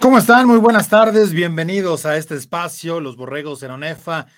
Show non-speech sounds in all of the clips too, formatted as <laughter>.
¿Cómo están? Muy buenas tardes, bienvenidos a este espacio, los Borregos en Onefa.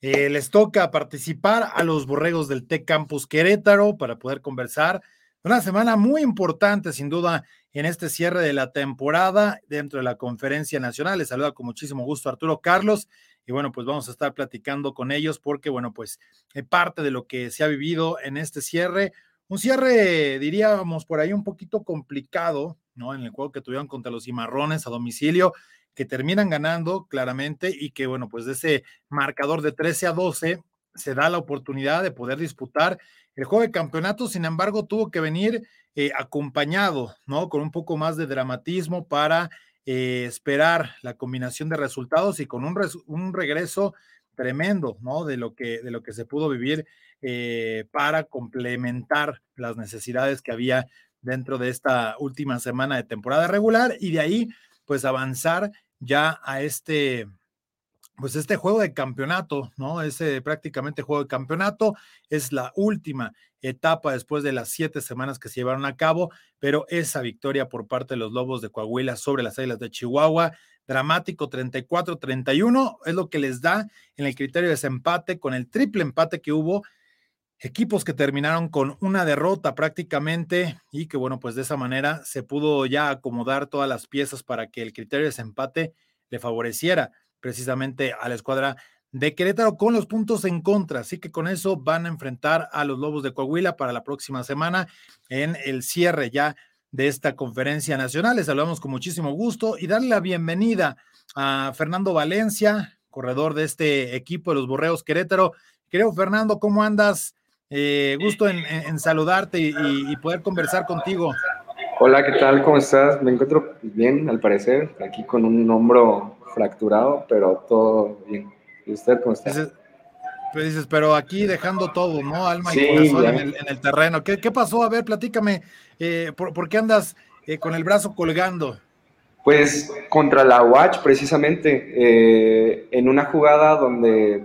Eh, les toca participar a los Borregos del Tec Campus Querétaro para poder conversar. Una semana muy importante, sin duda, en este cierre de la temporada dentro de la conferencia nacional. Les saluda con muchísimo gusto Arturo Carlos. Y bueno, pues vamos a estar platicando con ellos porque, bueno, pues eh, parte de lo que se ha vivido en este cierre, un cierre, diríamos, por ahí un poquito complicado, ¿no? En el juego que tuvieron contra los Cimarrones a domicilio, que terminan ganando claramente y que, bueno, pues de ese marcador de 13 a 12 se da la oportunidad de poder disputar el juego de campeonato, sin embargo, tuvo que venir eh, acompañado, ¿no? Con un poco más de dramatismo para eh, esperar la combinación de resultados y con un, un, regreso tremendo, ¿no? De lo que, de lo que se pudo vivir eh, para complementar las necesidades que había dentro de esta última semana de temporada regular y de ahí pues avanzar ya a este pues este juego de campeonato, ¿no? Ese prácticamente juego de campeonato es la última etapa después de las siete semanas que se llevaron a cabo, pero esa victoria por parte de los Lobos de Coahuila sobre las Águilas de Chihuahua, dramático 34-31, es lo que les da en el criterio de desempate con el triple empate que hubo equipos que terminaron con una derrota prácticamente y que bueno, pues de esa manera se pudo ya acomodar todas las piezas para que el criterio de desempate le favoreciera precisamente a la escuadra de Querétaro con los puntos en contra. Así que con eso van a enfrentar a los Lobos de Coahuila para la próxima semana en el cierre ya de esta conferencia nacional. Les saludamos con muchísimo gusto y darle la bienvenida a Fernando Valencia, corredor de este equipo de los Borreos Querétaro. Creo, Fernando, ¿cómo andas? Eh, gusto en, saludarte y, poder conversar contigo. Hola, ¿qué tal? ¿Cómo estás? Me encuentro bien, al parecer, aquí con un hombro fracturado, pero todo bien. ¿Y usted cómo está? pues dices, pero aquí dejando todo, ¿no? Alma y corazón en el, terreno. ¿Qué, pasó? A ver, platícame, eh, ¿por, qué andas eh, con el brazo colgando? Pues contra la Watch, precisamente, en una jugada donde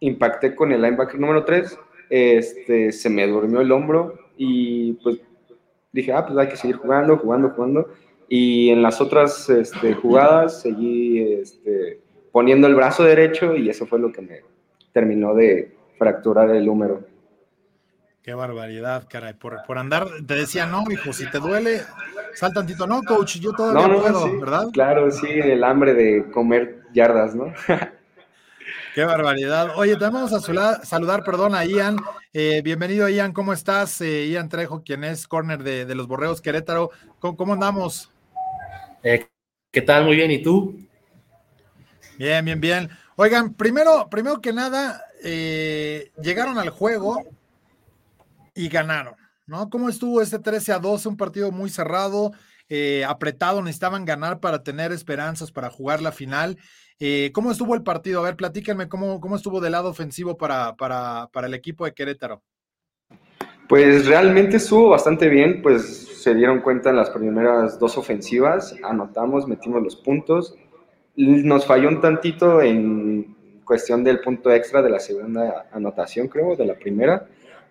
impacté con el linebacker número 3, este, se me durmió el hombro y pues dije, ah, pues hay que seguir jugando, jugando, jugando. Y en las otras este, jugadas seguí este, poniendo el brazo derecho y eso fue lo que me terminó de fracturar el húmero. Qué barbaridad, caray. Por, por andar, te decía, no, hijo, si te duele, sal tantito. No, coach, yo todavía no, puedo, ¿verdad? Claro, sí, el hambre de comer yardas, ¿no? <laughs> Qué barbaridad. Oye, te vamos a saludar, perdón, a Ian. Eh, bienvenido, Ian. ¿Cómo estás? Eh, Ian Trejo, quien es corner de, los Borreos Querétaro. ¿Cómo, andamos? Eh, ¿Qué tal? Muy bien. ¿Y tú? Bien, bien, bien. Oigan, primero, primero que nada, llegaron al juego y ganaron, ¿no? ¿Cómo estuvo este 13 a 12? Un partido muy cerrado, apretado, necesitaban ganar para tener esperanzas para jugar la final. Eh, ¿Cómo estuvo el partido? A ver, platíquenme cómo, cómo estuvo del lado ofensivo para, para, para, el equipo de Querétaro. Pues realmente estuvo bastante bien, pues se dieron cuenta en las primeras dos ofensivas, anotamos, metimos los puntos, nos falló un tantito en cuestión del punto extra de la segunda anotación, creo, de la primera,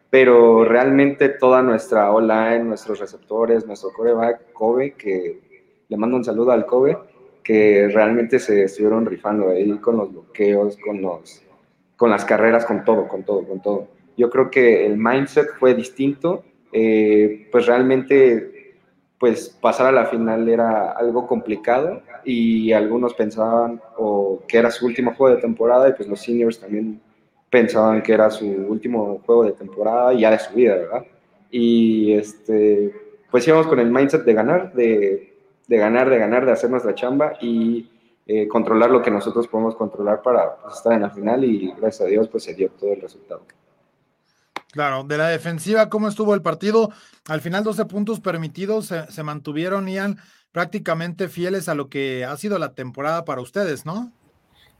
pero realmente toda nuestra online, nuestros receptores, nuestro coreback, Kobe, que le mando un saludo al Kobe, que realmente se estuvieron rifando ahí con los bloqueos, con, los, con las carreras, con todo, con todo, con todo. Yo creo que el mindset fue distinto, eh, pues realmente pues pasar a la final era algo complicado y algunos pensaban o que era su último juego de temporada y pues los seniors también pensaban que era su último juego de temporada y ya de su vida, ¿verdad? Y este, pues íbamos con el mindset de ganar, de de ganar, de ganar, de hacer nuestra chamba y eh, controlar lo que nosotros podemos controlar para pues, estar en la final y gracias a Dios pues se dio todo el resultado. Claro, de la defensiva, ¿cómo estuvo el partido? Al final 12 puntos permitidos se, mantuvieron, Ian, prácticamente fieles a lo que ha sido la temporada para ustedes, ¿no?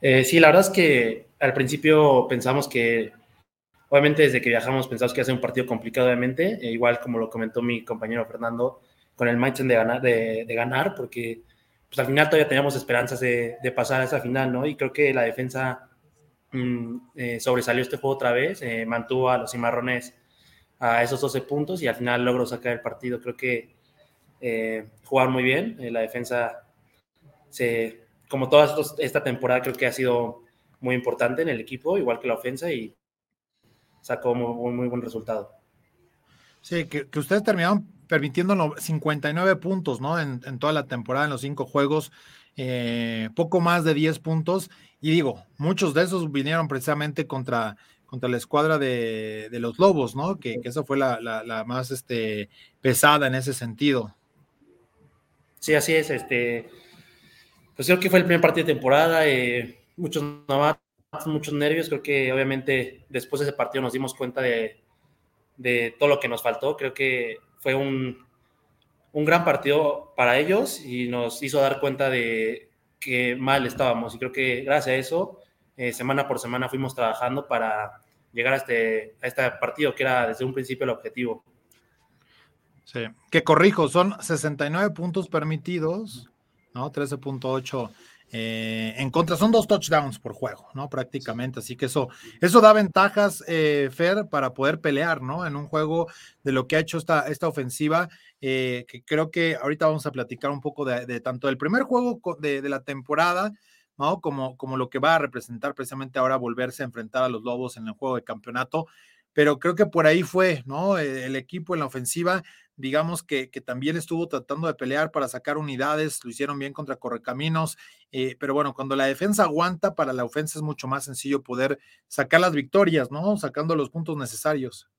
Eh, sí, la verdad es que al principio pensamos que, obviamente desde que viajamos pensamos que iba a ser un partido complicado, obviamente, e igual como lo comentó mi compañero Fernando, con el mindset de ganar, de, ganar porque pues al final todavía teníamos esperanzas de, pasar a esa final, ¿no? Y creo que la defensa mm, eh, sobresalió este juego otra vez, eh, mantuvo a los cimarrones a esos 12 puntos y al final logró sacar el partido. Creo que eh, jugaron muy bien, la defensa se, como toda esta temporada, creo que ha sido muy importante en el equipo, igual que la ofensa, y sacó muy, muy buen resultado. Sí, que, ustedes terminaron permitiendo 59 puntos, ¿no? En, toda la temporada, en los cinco juegos, eh, poco más de 10 puntos. Y digo, muchos de esos vinieron precisamente contra, contra la escuadra de, los Lobos, ¿no? Que, que esa fue la, más este, pesada en ese sentido. Sí, así es. Este, pues creo que fue el primer partido de temporada. Eh, muchos novatos, muchos nervios. Creo que obviamente después de ese partido nos dimos cuenta de, de todo lo que nos faltó. Creo que fue un, un gran partido para ellos y nos hizo dar cuenta de que mal estábamos. Y creo que gracias a eso, eh, semana por semana fuimos trabajando para llegar a este, a este partido, que era desde un principio el objetivo. Sí, que corrijo, son 69 puntos permitidos, ¿no? 13.8 eh, en contra, son dos touchdowns por juego, ¿no? Prácticamente, así que eso, eso da ventajas, eh, Fer, para poder pelear, ¿no? En un juego de lo que ha hecho esta, esta ofensiva, eh, que creo que ahorita vamos a platicar un poco de, tanto del primer juego de, la temporada, ¿no? Como, como lo que va a representar precisamente ahora volverse a enfrentar a los Lobos en el juego de campeonato, pero creo que por ahí fue, ¿no? El equipo en la ofensiva digamos que, también estuvo tratando de pelear para sacar unidades, lo hicieron bien contra Correcaminos, eh, pero bueno, cuando la defensa aguanta, para la ofensa es mucho más sencillo poder sacar las victorias, ¿no? Sacando los puntos necesarios.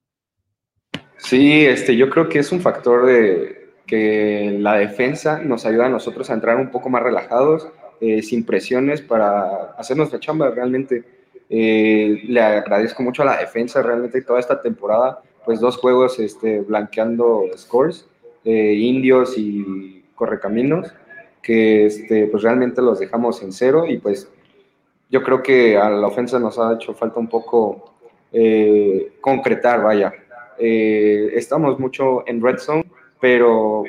Sí, este, yo creo que es un factor de que la defensa nos ayuda a nosotros a entrar un poco más relajados, eh, sin presiones para hacer nuestra chamba realmente. Eh, le agradezco mucho a la defensa realmente toda esta temporada pues dos juegos este, blanqueando scores, eh, indios y correcaminos, que este, pues realmente los dejamos en cero y pues yo creo que a la ofensa nos ha hecho falta un poco eh, concretar, vaya. Eh, estamos mucho en red zone, pero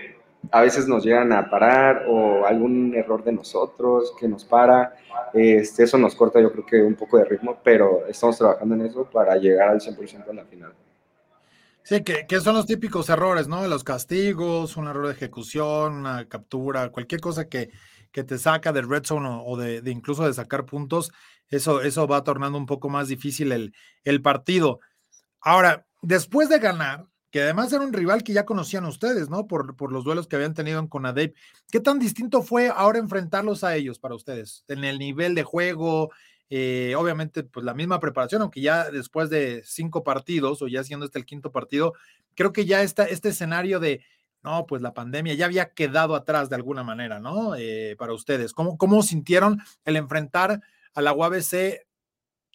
a veces nos llegan a parar o algún error de nosotros que nos para. Este, eso nos corta yo creo que un poco de ritmo, pero estamos trabajando en eso para llegar al 100% en la final. Sí, que, son los típicos errores, ¿no? Los castigos, un error de ejecución, una captura, cualquier cosa que, que te saca del red zone o, de, incluso de sacar puntos, eso, eso va tornando un poco más difícil el, el partido. Ahora, después de ganar, que además era un rival que ya conocían ustedes, ¿no? Por, por los duelos que habían tenido en Conadep. ¿Qué tan distinto fue ahora enfrentarlos a ellos para ustedes? En el nivel de juego, eh, obviamente, pues la misma preparación, aunque ya después de cinco partidos o ya siendo este el quinto partido, creo que ya está este escenario de, no, pues la pandemia ya había quedado atrás de alguna manera, ¿no? Eh, para ustedes. ¿Cómo, ¿Cómo sintieron el enfrentar a la UABC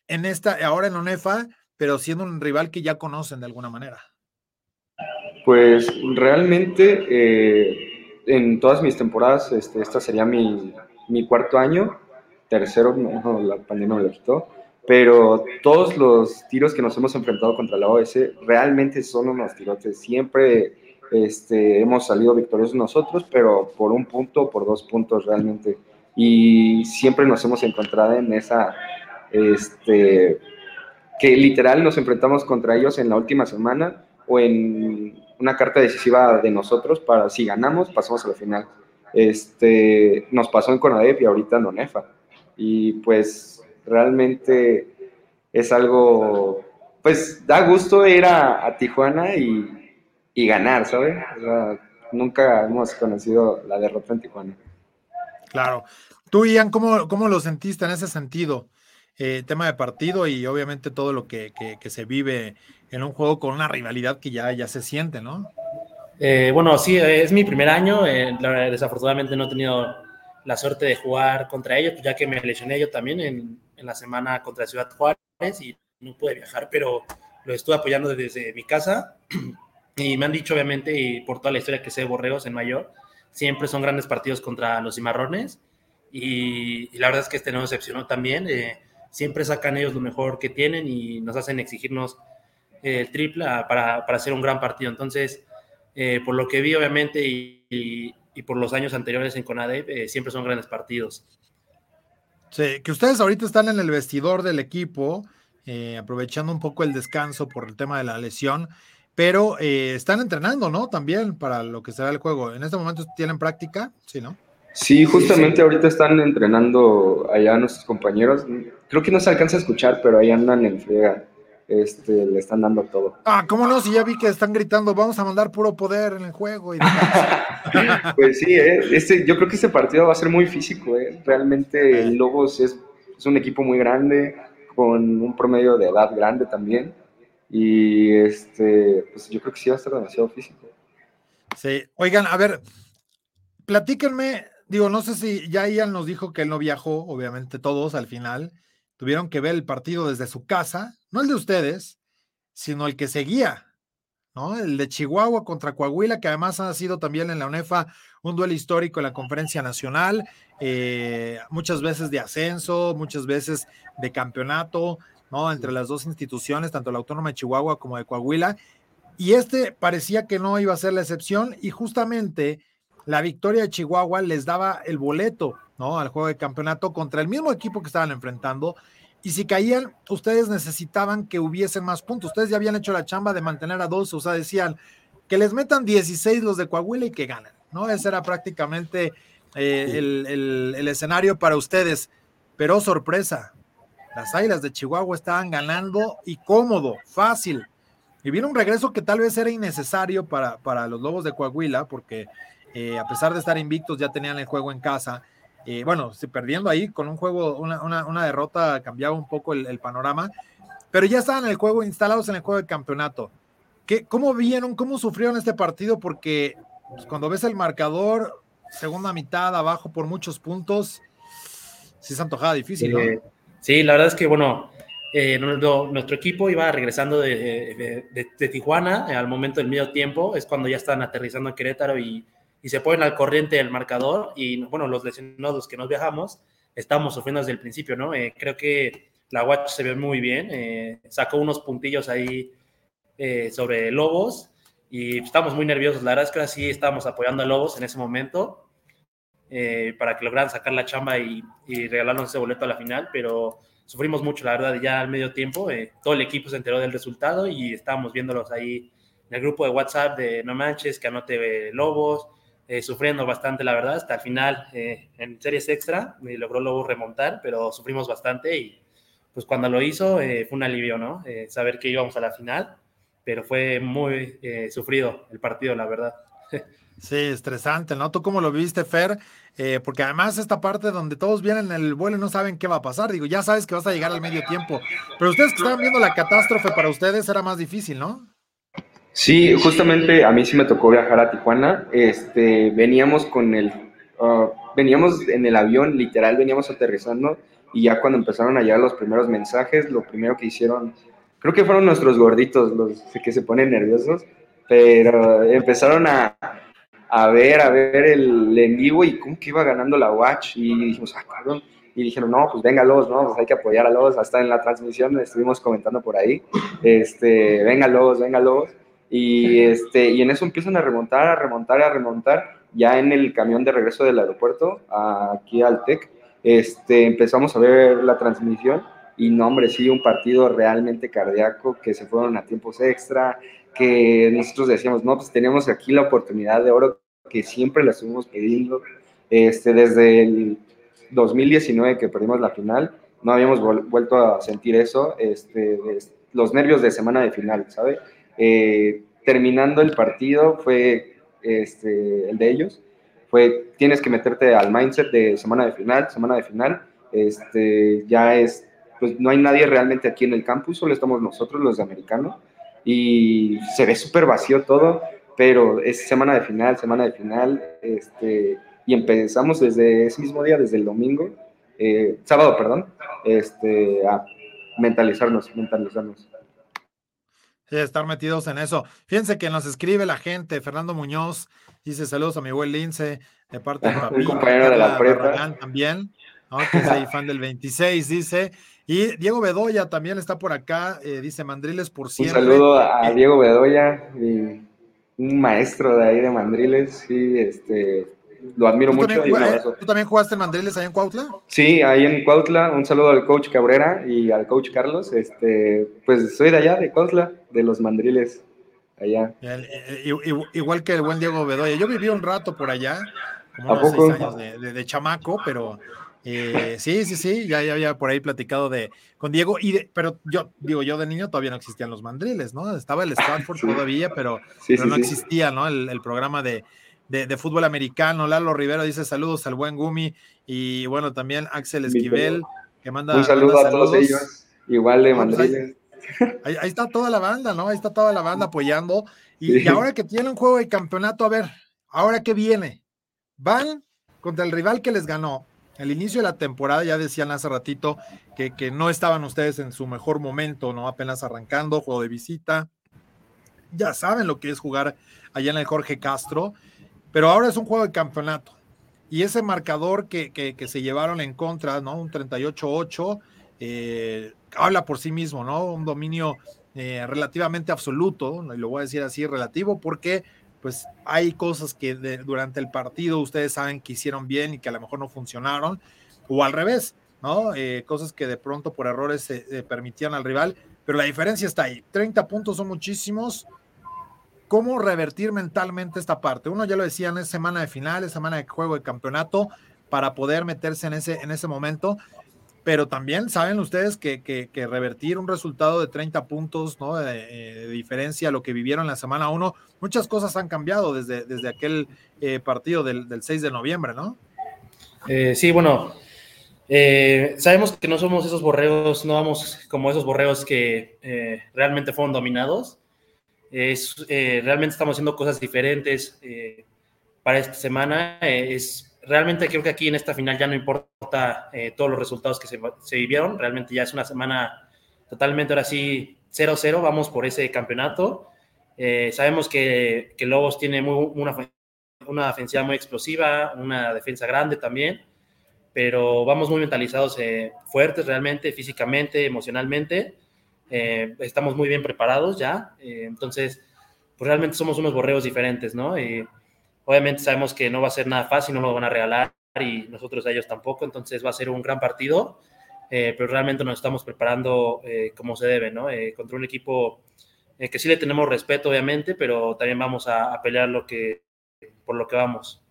en esta, ahora en ONEFA, pero siendo un rival que ya conocen de alguna manera? Pues realmente eh, en todas mis temporadas, este, esta sería mi, mi cuarto año tercero, la pandemia me lo quitó, pero todos los tiros que nos hemos enfrentado contra la OS realmente son unos tirotes. Siempre este, hemos salido victoriosos nosotros, pero por un punto, por dos puntos realmente. Y siempre nos hemos encontrado en esa, este, que literal nos enfrentamos contra ellos en la última semana o en una carta decisiva de nosotros para si ganamos, pasamos a la final. Este, nos pasó en Conadep y ahorita en ONEFA y pues realmente es algo, pues da gusto ir a, Tijuana y, ganar, ¿sabes? nunca hemos conocido la derrota en Tijuana. Claro. Tú, Ian, ¿cómo, cómo lo sentiste en ese sentido? Eh, tema de partido y obviamente todo lo que, se vive en un juego con una rivalidad que ya, ya se siente, ¿no? Eh, bueno, sí, es mi primer año. Eh, desafortunadamente no he tenido la suerte de jugar contra ellos, ya que me lesioné yo también en, en, la semana contra Ciudad Juárez y no pude viajar, pero lo estuve apoyando desde mi casa <clears throat> y me han dicho obviamente y por toda la historia que sé de Borregos en Mayor, siempre son grandes partidos contra los cimarrones y, la verdad es que este no decepcionó también, eh, siempre sacan ellos lo mejor que tienen y nos hacen exigirnos el triple para, para hacer un gran partido, entonces eh, por lo que vi obviamente y y por los años anteriores en CONADEP, eh, siempre son grandes partidos. Sí, que ustedes ahorita están en el vestidor del equipo, eh, aprovechando un poco el descanso por el tema de la lesión, pero eh, están entrenando, ¿no? También para lo que será el juego. En este momento tienen práctica, ¿sí, no? Sí, justamente ahorita están entrenando allá nuestros compañeros. Creo que no se alcanza a escuchar, pero ahí andan en friega. Este, le están dando todo. Ah, ¿cómo no? Si ya vi que están gritando, vamos a mandar puro poder en el juego. <laughs> pues sí, ¿eh? este, yo creo que este partido va a ser muy físico. ¿eh? Realmente el Lobos es, es un equipo muy grande, con un promedio de edad grande también. Y este, pues yo creo que sí va a estar demasiado físico. Sí, oigan, a ver, platíquenme digo, no sé si ya Ian nos dijo que él no viajó, obviamente todos al final tuvieron que ver el partido desde su casa, no el de ustedes, sino el que seguía, ¿no? El de Chihuahua contra Coahuila, que además ha sido también en la UNEFA un duelo histórico en la conferencia nacional, eh, muchas veces de ascenso, muchas veces de campeonato, ¿no? Entre las dos instituciones, tanto la Autónoma de Chihuahua como de Coahuila. Y este parecía que no iba a ser la excepción y justamente la victoria de Chihuahua les daba el boleto, ¿no? Al juego de campeonato contra el mismo equipo que estaban enfrentando. Y si caían, ustedes necesitaban que hubiesen más puntos. Ustedes ya habían hecho la chamba de mantener a dos, o sea, decían que les metan 16 los de Coahuila y que ganen, ¿no? Ese era prácticamente eh, el, el escenario para ustedes. Pero sorpresa, las Águilas de Chihuahua estaban ganando y cómodo, fácil. Y vino un regreso que tal vez era innecesario para, para los Lobos de Coahuila, porque eh, a pesar de estar invictos, ya tenían el juego en casa. Eh, bueno, perdiendo ahí con un juego, una, derrota cambiaba un poco el, panorama, pero ya estaban en el juego, instalados en el juego de campeonato. ¿Qué, ¿Cómo vieron, cómo sufrieron este partido? Porque pues, cuando ves el marcador, segunda mitad, abajo por muchos puntos, sí se antojaba difícil, ¿no? Eh, sí, la verdad es que, bueno, nuestro, equipo iba regresando de, de, Tijuana al momento del medio tiempo, es cuando ya estaban aterrizando en Querétaro y y se ponen al corriente del marcador y bueno, los lesionados que nos viajamos, estamos sufriendo desde el principio, ¿no? Eh, creo que la Watch se ve muy bien, eh, sacó unos puntillos ahí eh, sobre Lobos y estamos muy nerviosos, la verdad es que sí estábamos apoyando a Lobos en ese momento para que lograran sacar la chamba y, y, regalarnos ese boleto a la final, pero sufrimos mucho, la verdad, ya al medio tiempo, todo el equipo se enteró del resultado y estábamos viéndolos ahí en el grupo de WhatsApp de No Manches, que anote Lobos, eh, sufriendo bastante, la verdad, hasta el final eh, en series extra, me logró luego remontar, pero sufrimos bastante y pues cuando lo hizo eh, fue un alivio, ¿no? saber que íbamos a la final, pero fue muy sufrido el partido, la verdad. Sí, estresante, ¿no? ¿Tú cómo lo viste, Fer? porque además esta parte donde todos vienen en el vuelo y no saben qué va a pasar, digo, ya sabes que vas a llegar al medio tiempo, pero ustedes que estaban viendo la catástrofe para ustedes era más difícil, ¿no? Sí, justamente a mí sí me tocó viajar a Tijuana. Este, veníamos con el, uh, veníamos en el avión, literal, veníamos aterrizando y ya cuando empezaron a llegar los primeros mensajes, lo primero que hicieron, creo que fueron nuestros gorditos los que se ponen nerviosos, pero empezaron a, a ver, a ver el en vivo y cómo que iba ganando la Watch y dijimos, ah, cabrón. Y dijeron, no, pues venga los, ¿no? Pues hay que apoyar a los. Hasta en la transmisión estuvimos comentando por ahí, este, venga los. Y, <laughs> este, y en eso empiezan a remontar, a remontar, a remontar. Ya en el camión de regreso del aeropuerto, aquí al TEC, este, empezamos a ver la transmisión y no, hombre, sí, un partido realmente cardíaco, que se fueron a tiempos extra, que nosotros decíamos, no, pues tenemos aquí la oportunidad de oro que siempre la estuvimos pidiendo, este, desde el 2019 que perdimos la final, no habíamos vuelto a sentir eso, este, los nervios de semana de final, ¿sabe? Eh, terminando el partido fue este, el de ellos, fue tienes que meterte al mindset de semana de final, semana de final, este, ya es, pues no hay nadie realmente aquí en el campus, solo estamos nosotros los de americano. Y se ve súper vacío todo, pero es semana de final, semana de final, este, y empezamos desde ese mismo día, desde el domingo, eh, sábado, perdón, a mentalizarnos, mentalizarnos estar metidos en eso. Fíjense que nos escribe la gente, Fernando Muñoz, dice saludos a mi buen Lince, de parte de <laughs> papi. compañero de la prepa. También, que es fan del 26, dice. Y Diego Bedoya también está por acá, eh, dice Mandriles por siempre. Un saludo a Diego Bedoya, un maestro de ahí de Mandriles, sí, este, lo admiro mucho. y ¿Tú también jugaste en Mandriles ahí en Cuautla? Sí, ahí en Cuautla. Un saludo al coach Cabrera y al coach Carlos. Este, pues soy de allá, de Cuautla, de los Mandriles, allá. Eh, igual que el buen Diego Bedoya. Yo viví un rato por allá. como unos seis años de, chamaco, pero eh, sí, sí, sí, ya, ya había por ahí platicado de con Diego, y pero yo digo, yo de niño todavía no existían los mandriles, ¿no? Estaba el Stanford todavía, pero, no existía, ¿no? El, programa de, fútbol americano. Lalo Rivero dice saludos al buen Gumi, y bueno, también Axel Esquivel, que manda. Un saludo a todos ellos, igual de pues mandriles. Ahí, está toda la banda, ¿no? Ahí está toda la banda apoyando. Y, y ahora que tiene un juego de campeonato, a ver, ahora que viene, van contra el rival que les ganó el inicio de la temporada, ya decían hace ratito que, que, no estaban ustedes en su mejor momento, ¿no? Apenas arrancando, juego de visita. Ya saben lo que es jugar allá en el Jorge Castro, pero ahora es un juego de campeonato. Y ese marcador que, que, se llevaron en contra, ¿no? Un 38-8, eh, habla por sí mismo, ¿no? Un dominio eh, relativamente absoluto, y lo voy a decir así, relativo, porque pues hay cosas que durante el partido ustedes saben que hicieron bien y que a lo mejor no funcionaron, o al revés, ¿no? Eh, cosas que de pronto por errores se permitían al rival, pero la diferencia está ahí. 30 puntos son muchísimos. ¿Cómo revertir mentalmente esta parte? Uno ya lo decía, en semana de finales, semana de juego de campeonato, para poder meterse en ese, en ese momento pero también saben ustedes que, que, revertir un resultado de 30 puntos ¿no? de, eh, diferencia a lo que vivieron la semana 1, muchas cosas han cambiado desde, desde aquel eh, partido del, del, 6 de noviembre, ¿no? Eh, sí, bueno, sabemos que no somos esos borreos, no vamos como esos borreos que realmente fueron dominados. Es, realmente estamos haciendo cosas diferentes para esta semana. es realmente creo que aquí en esta final ya no importa eh, todos los resultados que se, vivieron, realmente ya es una semana totalmente ahora sí 0-0, vamos por ese campeonato. Eh, sabemos que, que, Lobos tiene muy, una, una ofensiva muy explosiva, una defensa grande también, pero vamos muy mentalizados, eh, fuertes realmente, físicamente, emocionalmente. Estamos muy bien preparados ya, entonces, pues realmente somos unos borreos diferentes, ¿no? Obviamente sabemos que no va a ser nada fácil, no lo van a regalar y nosotros a ellos tampoco, entonces va a ser un gran partido, eh, pero realmente nos estamos preparando eh, como se debe, ¿no? Eh, contra un equipo que sí le tenemos respeto, obviamente, pero también vamos a, pelear lo que, por lo que vamos.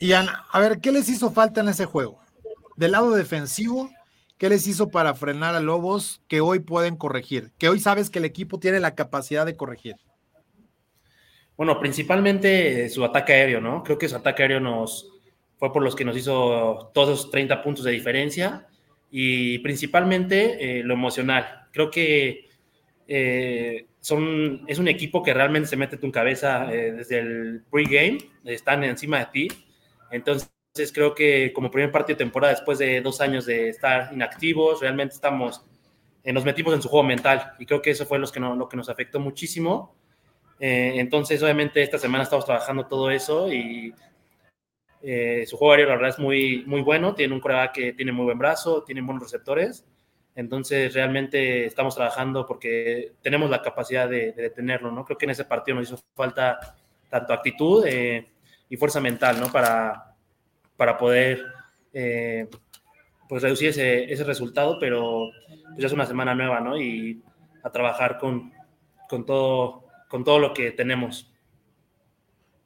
Y Ana, a ver, ¿qué les hizo falta en ese juego? Del lado defensivo, ¿qué les hizo para frenar a Lobos que hoy pueden corregir? Que hoy sabes que el equipo tiene la capacidad de corregir. Bueno, principalmente eh, su ataque aéreo, ¿no? Creo que su ataque aéreo nos fue por los que nos hizo todos esos 30 puntos de diferencia y principalmente eh, lo emocional. Creo que eh, son, es un equipo que realmente se mete tu cabeza desde el pregame, están encima de ti. Entonces creo que como primer partido de temporada, después de dos años de estar inactivos, realmente estamos, nos metimos en su juego mental y creo que eso fue los que lo que nos afectó muchísimo eh, entonces, obviamente, esta semana estamos trabajando todo eso y eh, su juego aéreo, la verdad, es muy, muy bueno. Tiene un coreback que tiene muy buen brazo, tiene buenos receptores. Entonces, realmente estamos trabajando porque tenemos la capacidad de, detenerlo, ¿no? Creo que en ese partido nos hizo falta tanto actitud eh, y fuerza mental, ¿no? Para, para poder, pues, reducir ese, ese resultado, pero pues, ya es una semana nueva, ¿no? Y a trabajar con, con todo con todo lo que tenemos.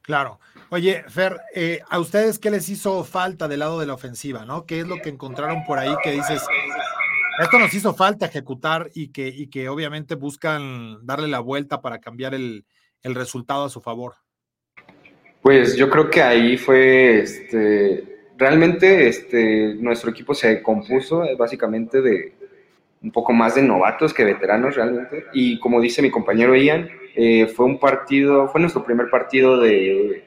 Claro. Oye, Fer, eh, ¿a ustedes qué les hizo falta del lado de la ofensiva, no? ¿Qué es lo que encontraron por ahí que dices, esto nos hizo falta ejecutar y que, y que obviamente buscan darle la vuelta para cambiar el, el resultado a su favor? Pues yo creo que ahí fue, este, realmente este, nuestro equipo se compuso eh, básicamente de un poco más de novatos que veteranos realmente. Y como dice mi compañero Ian, eh, fue un partido, fue nuestro primer partido de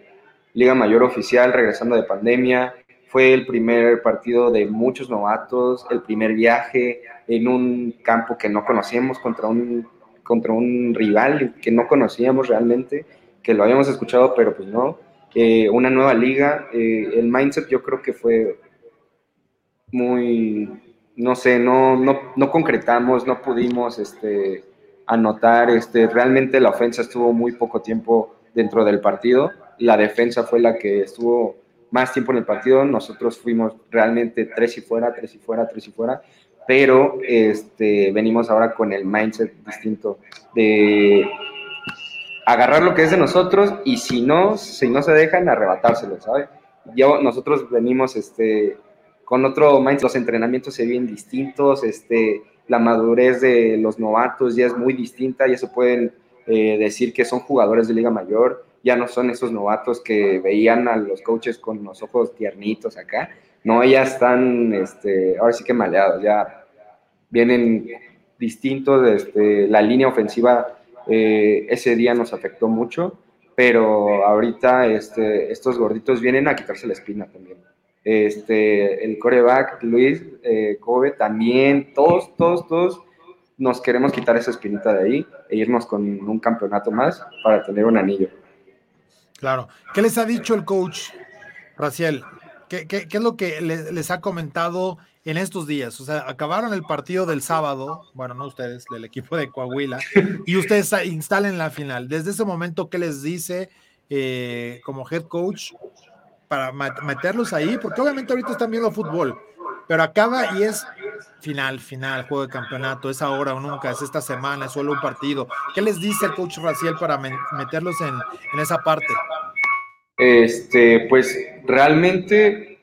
Liga Mayor oficial regresando de pandemia. Fue el primer partido de muchos novatos, el primer viaje en un campo que no conocíamos contra un, contra un rival que no conocíamos realmente, que lo habíamos escuchado, pero pues no. Eh, una nueva liga, eh, el mindset yo creo que fue muy, no sé, no, no, no concretamos, no pudimos, este, anotar. Este, realmente la ofensa estuvo muy poco tiempo dentro del partido. La defensa fue la que estuvo más tiempo en el partido. Nosotros fuimos realmente tres y fuera, tres y fuera, tres y fuera. Pero este, venimos ahora con el mindset distinto de agarrar lo que es de nosotros y si no, si no se dejan, arrebatárselo, ¿sabes? Nosotros venimos este, con otro mindset, los entrenamientos se ven distintos, este, la madurez de los novatos ya es muy distinta, ya se pueden eh, decir que son jugadores de Liga Mayor, ya no son esos novatos que veían a los coaches con los ojos tiernitos acá, no, ya están, este, ahora sí que maleados, ya vienen distintos, este, la línea ofensiva eh, ese día nos afectó mucho, pero ahorita este, estos gorditos vienen a quitarse la espina también. Este, el coreback, Luis eh, Kobe, también, todos, todos, todos nos queremos quitar esa espinita de ahí e irnos con un campeonato más para tener un anillo. Claro. ¿Qué les ha dicho el coach, Raciel? ¿Qué, es lo que les, ha comentado en estos días? O sea, acabaron el partido del sábado, bueno, no ustedes, el equipo de Coahuila, y ustedes instalen la final. Desde ese momento, ¿qué les dice eh, como head coach para meterlos ahí? Porque obviamente ahorita están viendo fútbol, pero acaba y es final, final, juego de campeonato, es ahora o nunca, es esta semana, es solo un partido. ¿Qué les dice el coach Raciel para meterlos en, en esa parte? Este, pues realmente,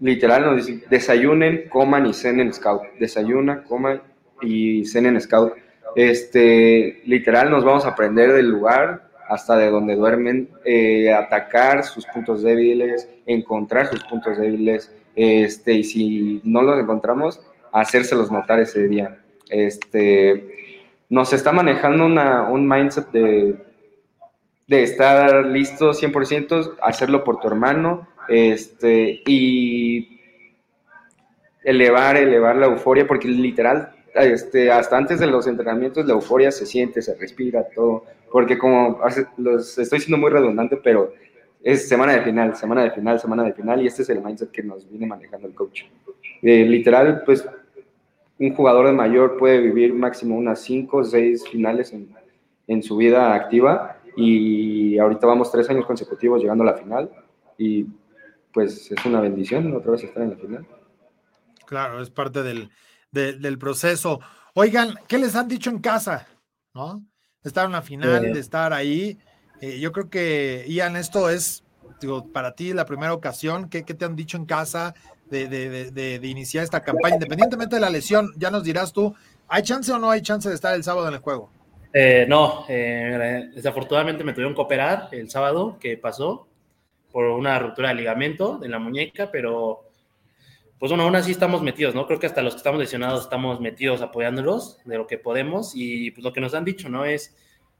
literal, nos dice, desayunen, coman y cenen scout. Desayuna, coman y cenen scout. Este, literal, nos vamos a aprender del lugar hasta de donde duermen, eh, atacar sus puntos débiles, encontrar sus puntos débiles, este, y si no los encontramos, hacérselos notar ese día. Este, nos está manejando un mindset de, de estar listo 100%, hacerlo por tu hermano, este, y elevar, elevar la euforia, porque literal, este, hasta antes de los entrenamientos la euforia se siente, se respira, todo, porque como los, estoy siendo muy redundante, pero es semana de final, semana de final, semana de final, y este es el mindset que nos viene manejando el coach. Eh, literal, pues un jugador de mayor puede vivir máximo unas 5 o 6 finales en, en, su vida activa, y ahorita vamos tres años consecutivos llegando a la final, y pues es una bendición otra vez estar en la final. Claro, es parte del, del proceso. Oigan, ¿qué les han dicho en casa? ¿No? estar en la final, de estar ahí. Eh, yo creo que, Ian, esto es, digo, para ti la primera ocasión. ¿Qué, te han dicho en casa de, de, de, iniciar esta campaña? Independientemente de la lesión, ya nos dirás tú, ¿hay chance o no hay chance de estar el sábado en el juego? Eh, no, eh, desafortunadamente me tuvieron que operar el sábado que pasó por una ruptura de ligamento de la muñeca, pero pues bueno, aún así estamos metidos, ¿no? Creo que hasta los que estamos lesionados estamos metidos apoyándolos de lo que podemos y pues lo que nos han dicho, ¿no? Es,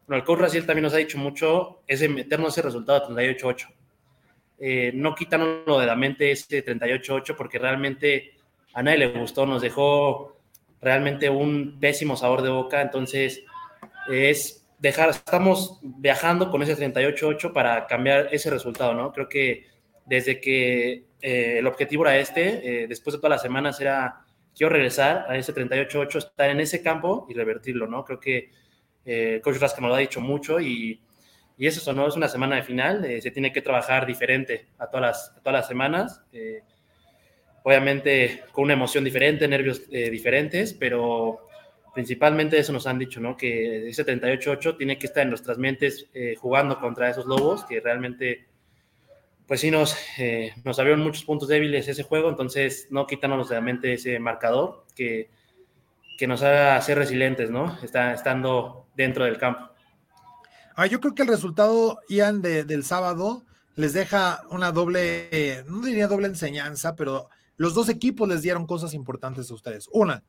bueno, el coach Raciel también nos ha dicho mucho, ese meternos ese resultado de 38-8. Eh, no quítanoslo de la mente ese 38-8 porque realmente a nadie le gustó, nos dejó realmente un pésimo sabor de boca, entonces es dejar, estamos viajando con ese 38-8 para cambiar ese resultado, ¿no? Creo que desde que eh, el objetivo era este, eh, después de todas las semanas era, quiero regresar a ese 38-8, estar en ese campo y revertirlo, ¿no? Creo que eh, Coach Rasca nos lo ha dicho mucho y, y eso, ¿no? Es una semana de final, se tiene que trabajar diferente a todas las, todas las semanas, obviamente con una emoción diferente, nervios diferentes, pero principalmente eso nos han dicho, ¿no? Que ese 38-8 tiene que estar en nuestras mentes jugando contra esos lobos que realmente pues sí nos, eh, nos abrieron muchos puntos débiles ese juego, entonces no quítanos de la mente ese marcador que, que nos haga ser resilientes, ¿no? Está, estando dentro del campo. Ah, yo creo que el resultado, Ian, de, del sábado les deja una doble, no diría doble enseñanza, pero los dos equipos les dieron cosas importantes a ustedes. Una,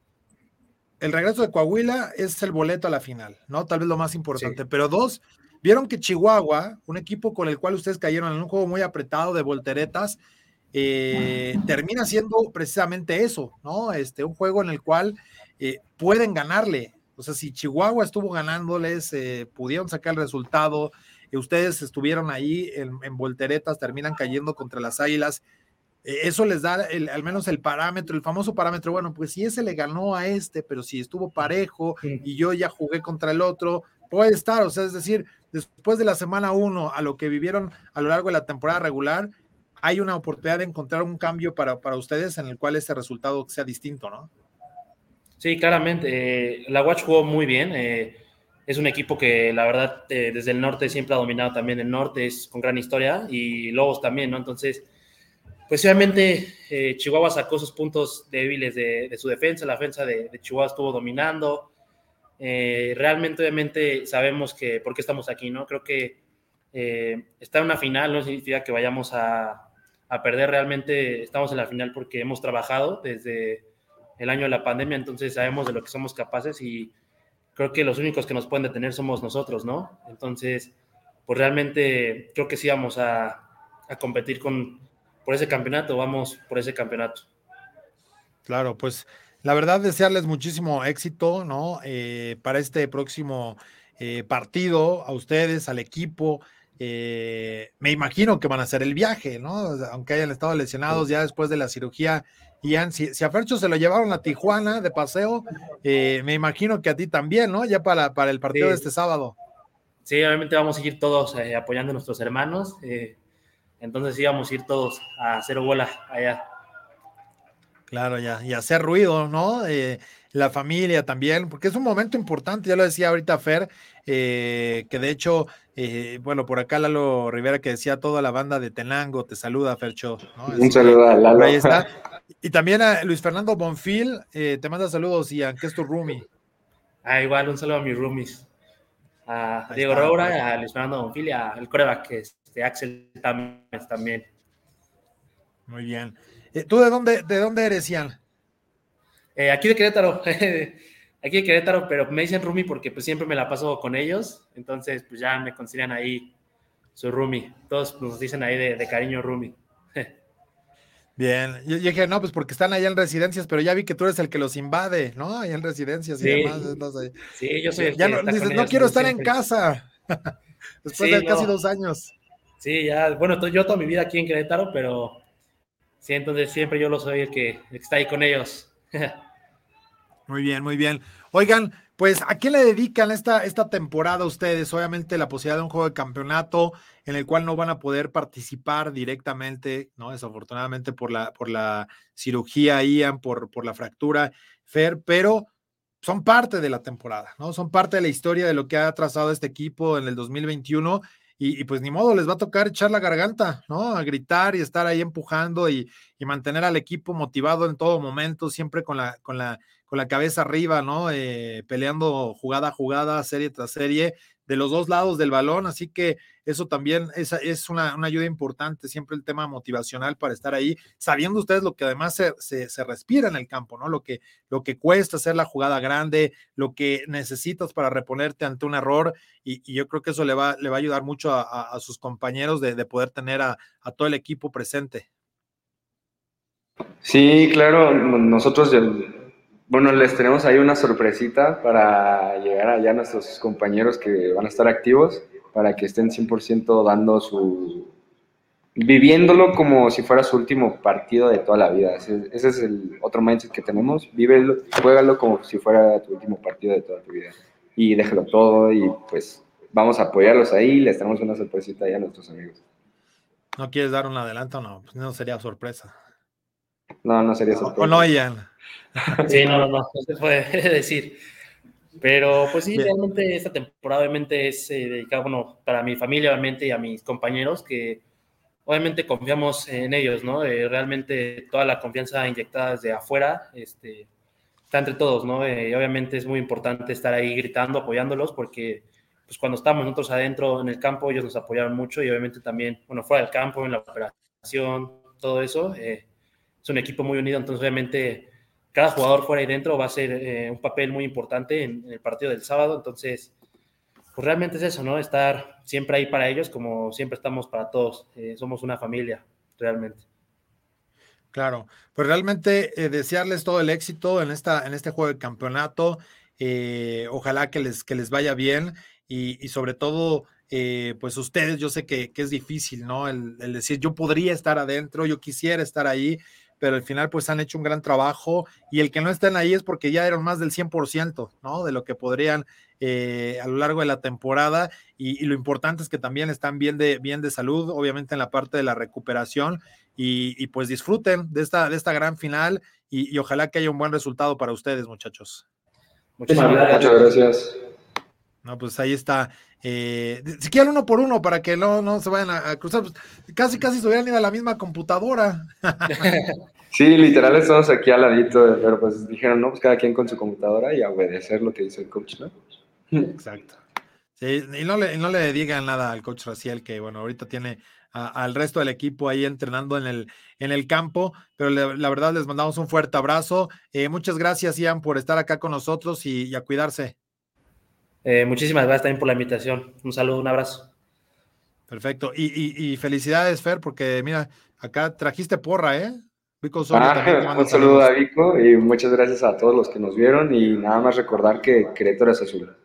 el regreso de Coahuila es el boleto a la final, ¿no? Tal vez lo más importante, pero dos, Vieron que Chihuahua, un equipo con el cual ustedes cayeron en un juego muy apretado de volteretas, eh, termina siendo precisamente eso, ¿no? Este, un juego en el cual eh, pueden ganarle. O sea, si Chihuahua estuvo ganándoles, eh, pudieron sacar el resultado, ustedes estuvieron ahí en, volteretas, terminan cayendo contra las águilas. Eso les da al menos el parámetro, el famoso parámetro. Bueno, pues si ese le ganó a este, pero si estuvo parejo y yo ya jugué contra el otro, puede estar. O sea, es decir, después de la semana uno a lo que vivieron a lo largo de la temporada regular, hay una oportunidad de encontrar un cambio para, para ustedes en el cual ese resultado sea distinto, ¿no? Sí, claramente. Eh, la Watch jugó muy bien. Eh, es un equipo que la verdad eh, desde el norte siempre ha dominado también el norte, es con gran historia y Lobos también, ¿no? Entonces, pues obviamente eh, Chihuahua sacó sus puntos débiles de, su defensa, la defensa de, Chihuahua estuvo dominando. Eh, realmente, obviamente, sabemos que por qué estamos aquí, ¿no? Creo que está en una final no significa que vayamos a, a perder, realmente estamos en la final porque hemos trabajado desde el año de la pandemia, entonces sabemos de lo que somos capaces y creo que los únicos que nos pueden detener somos nosotros, ¿no? Entonces, pues realmente creo que sí vamos a, competir con, por ese campeonato, vamos por ese campeonato. Claro, pues la verdad desearles muchísimo éxito, ¿no? Eh, para este próximo eh, partido, a ustedes, al equipo. Eh, me imagino que van a hacer el viaje, ¿no? Aunque hayan estado lesionados ya después de la cirugía Ian, si, si, a Fercho se lo llevaron a Tijuana de paseo, eh, me imagino que a ti también, ¿no? Ya para, para el partido de este sábado. Sí, obviamente vamos a ir todos eh, apoyando a nuestros hermanos. Eh, entonces sí, vamos a ir todos a hacer bola allá. Claro, ya, y hacer ruido, ¿no? la familia también, porque es un momento importante, ya lo decía ahorita Fer, que de hecho, bueno, por acá Lalo Rivera que decía toda la banda de Tenango, te saluda Fercho. Un saludo a Lalo. Ahí está. Y también a Luis Fernando Bonfil, eh, te manda saludos, Ian, que es tu roomie. Ah, igual, un saludo a mis roomies. A Diego Roura, a Luis Fernando Bonfil y a el coreback, que este Axel también. Muy bien. Eh, ¿Tú de dónde, de dónde eres, Ian? Eh, aquí de Querétaro. <laughs> aquí de Querétaro, pero me dicen roomie porque pues siempre me la paso con ellos. Entonces, pues ya me consideran ahí su roomie. Todos nos dicen ahí de, de cariño roomie. <laughs> Bien, yo, dije, no, pues porque están allá en residencias, pero ya vi que tú eres el que los invade, ¿no? Allá en residencias y demás. sí, yo soy el ya no, dices, no quiero estar en casa. <laughs> Después de casi dos años. Sí, ya, bueno, yo toda mi vida aquí en Querétaro, pero sí, entonces siempre yo lo soy el que, está ahí con ellos. muy bien, muy bien. Oigan, pues, ¿a qué le dedican esta, esta temporada ustedes? Obviamente la posibilidad de un juego de campeonato en el cual no van a poder participar directamente, ¿no? Desafortunadamente por la, por la cirugía, Ian, por, por la fractura, Fer, pero son parte de la temporada, ¿no? Son parte de la historia de lo que ha trazado este equipo en el 2021 y, pues ni modo, les va a tocar echar la garganta, ¿no? A gritar y estar ahí empujando y, y mantener al equipo motivado en todo momento, siempre con la, con la con la cabeza arriba, ¿no? Eh, peleando jugada a jugada, serie tras serie, de los dos lados del balón, así que eso también es, es una, ayuda importante, siempre el tema motivacional para estar ahí, sabiendo ustedes lo que además se, respira en el campo, ¿no? Lo que, lo que cuesta hacer la jugada grande, lo que necesitas para reponerte ante un error, y, yo creo que eso le va, le va a ayudar mucho a, sus compañeros de, poder tener a, a todo el equipo presente. Sí, claro, nosotros bueno, les tenemos ahí una sorpresita para llegar allá a nuestros compañeros que van a estar activos, para que estén 100% dando su... viviéndolo como si fuera su último partido de toda la vida. Ese, es el otro mindset que tenemos. Vívelo, juégalo como si fuera tu último partido de toda tu vida. Y déjalo todo y pues vamos a apoyarlos ahí. Les tenemos una sorpresita ahí a nuestros amigos. ¿No quieres dar un adelanto? No, pues no sería sorpresa. No, no sería sorpresa. O no, Ian. Sí, no, no, no, no se puede <laughs> decir. Pero pues sí, realmente esta temporada obviamente es eh, dedicada, bueno, para mi familia obviamente y a mis compañeros que obviamente confiamos en ellos, ¿no? Eh, realmente toda la confianza inyectada desde afuera este, está entre todos, ¿no? Eh, obviamente es muy importante estar ahí gritando, apoyándolos porque pues cuando estamos nosotros adentro en el campo ellos nos apoyaron mucho y obviamente también, bueno, fuera del campo, en la operación, todo eso, es un equipo muy unido, entonces obviamente cada jugador fuera y dentro va a ser eh, un papel muy importante en, el partido del sábado. Entonces, pues realmente es eso, ¿no? Estar siempre ahí para ellos como siempre estamos para todos. Eh, somos una familia, realmente. Claro, pues realmente eh, desearles todo el éxito en, esta, en este juego de campeonato. ojalá que les, que les vaya bien y, sobre todo, pues ustedes, yo sé que, es difícil, ¿no? el, decir, yo podría estar adentro, yo quisiera estar ahí, pero al final pues han hecho un gran trabajo y el que no estén ahí es porque ya eran más del 100%, ¿no? De lo que podrían eh, a lo largo de la temporada y, lo importante es que también están bien de, bien de salud, obviamente en la parte de la recuperación y, pues disfruten de esta, de esta gran final y, ojalá que haya un buen resultado para ustedes, muchachos. Muchas gracias. No, pues ahí está. Eh, si quieren uno por uno para que no, no se vayan a, cruzar, pues, casi casi se hubieran ido a la misma computadora. <laughs> sí, literal estamos aquí al ladito, pero pues dijeron, no, pues cada quien con su computadora y obedecer lo que dice el coach, ¿no? Exacto. Sí, y no le, no le digan nada al coach Raciel, que bueno, ahorita tiene al resto del equipo ahí entrenando en el, en el campo, pero la verdad les mandamos un fuerte abrazo. Eh, muchas gracias, Ian, por estar acá con nosotros y a cuidarse. Eh, muchísimas gracias también por la invitación. Un saludo, un abrazo. Perfecto. Y, felicidades, Fer, porque mira, acá trajiste porra, ¿eh? Vico ah, <laughs> un saludo a Vico y muchas gracias a todos los que nos vieron y nada más recordar que Querétaro es azul.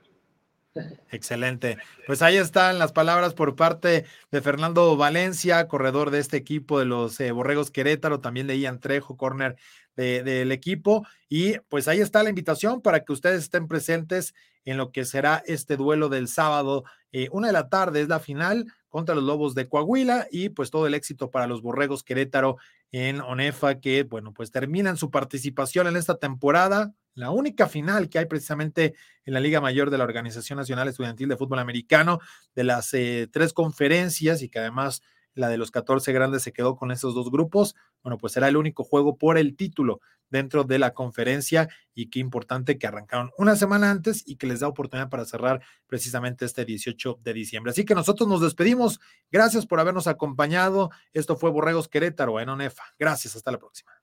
Excelente. Pues ahí están las palabras por parte de Fernando Valencia, corredor de este equipo de los eh, Borregos Querétaro, también de Ian Trejo, corner del equipo. Y pues ahí está la invitación para que ustedes estén presentes en lo que será este duelo del sábado. Eh, una de la tarde es la final contra los Lobos de Coahuila y pues todo el éxito para los Borregos Querétaro en ONEFA que, bueno, pues terminan su participación en esta temporada. La única final que hay precisamente en la Liga Mayor de la Organización Nacional Estudiantil de Fútbol Americano, de las eh, tres conferencias y que además la de los 14 grandes se quedó con esos dos grupos. Bueno, pues será el único juego por el título dentro de la conferencia y qué importante que arrancaron una semana antes y que les da oportunidad para cerrar precisamente este 18 de diciembre. Así que nosotros nos despedimos. Gracias por habernos acompañado. Esto fue Borregos Querétaro en ONEFA. Gracias, hasta la próxima.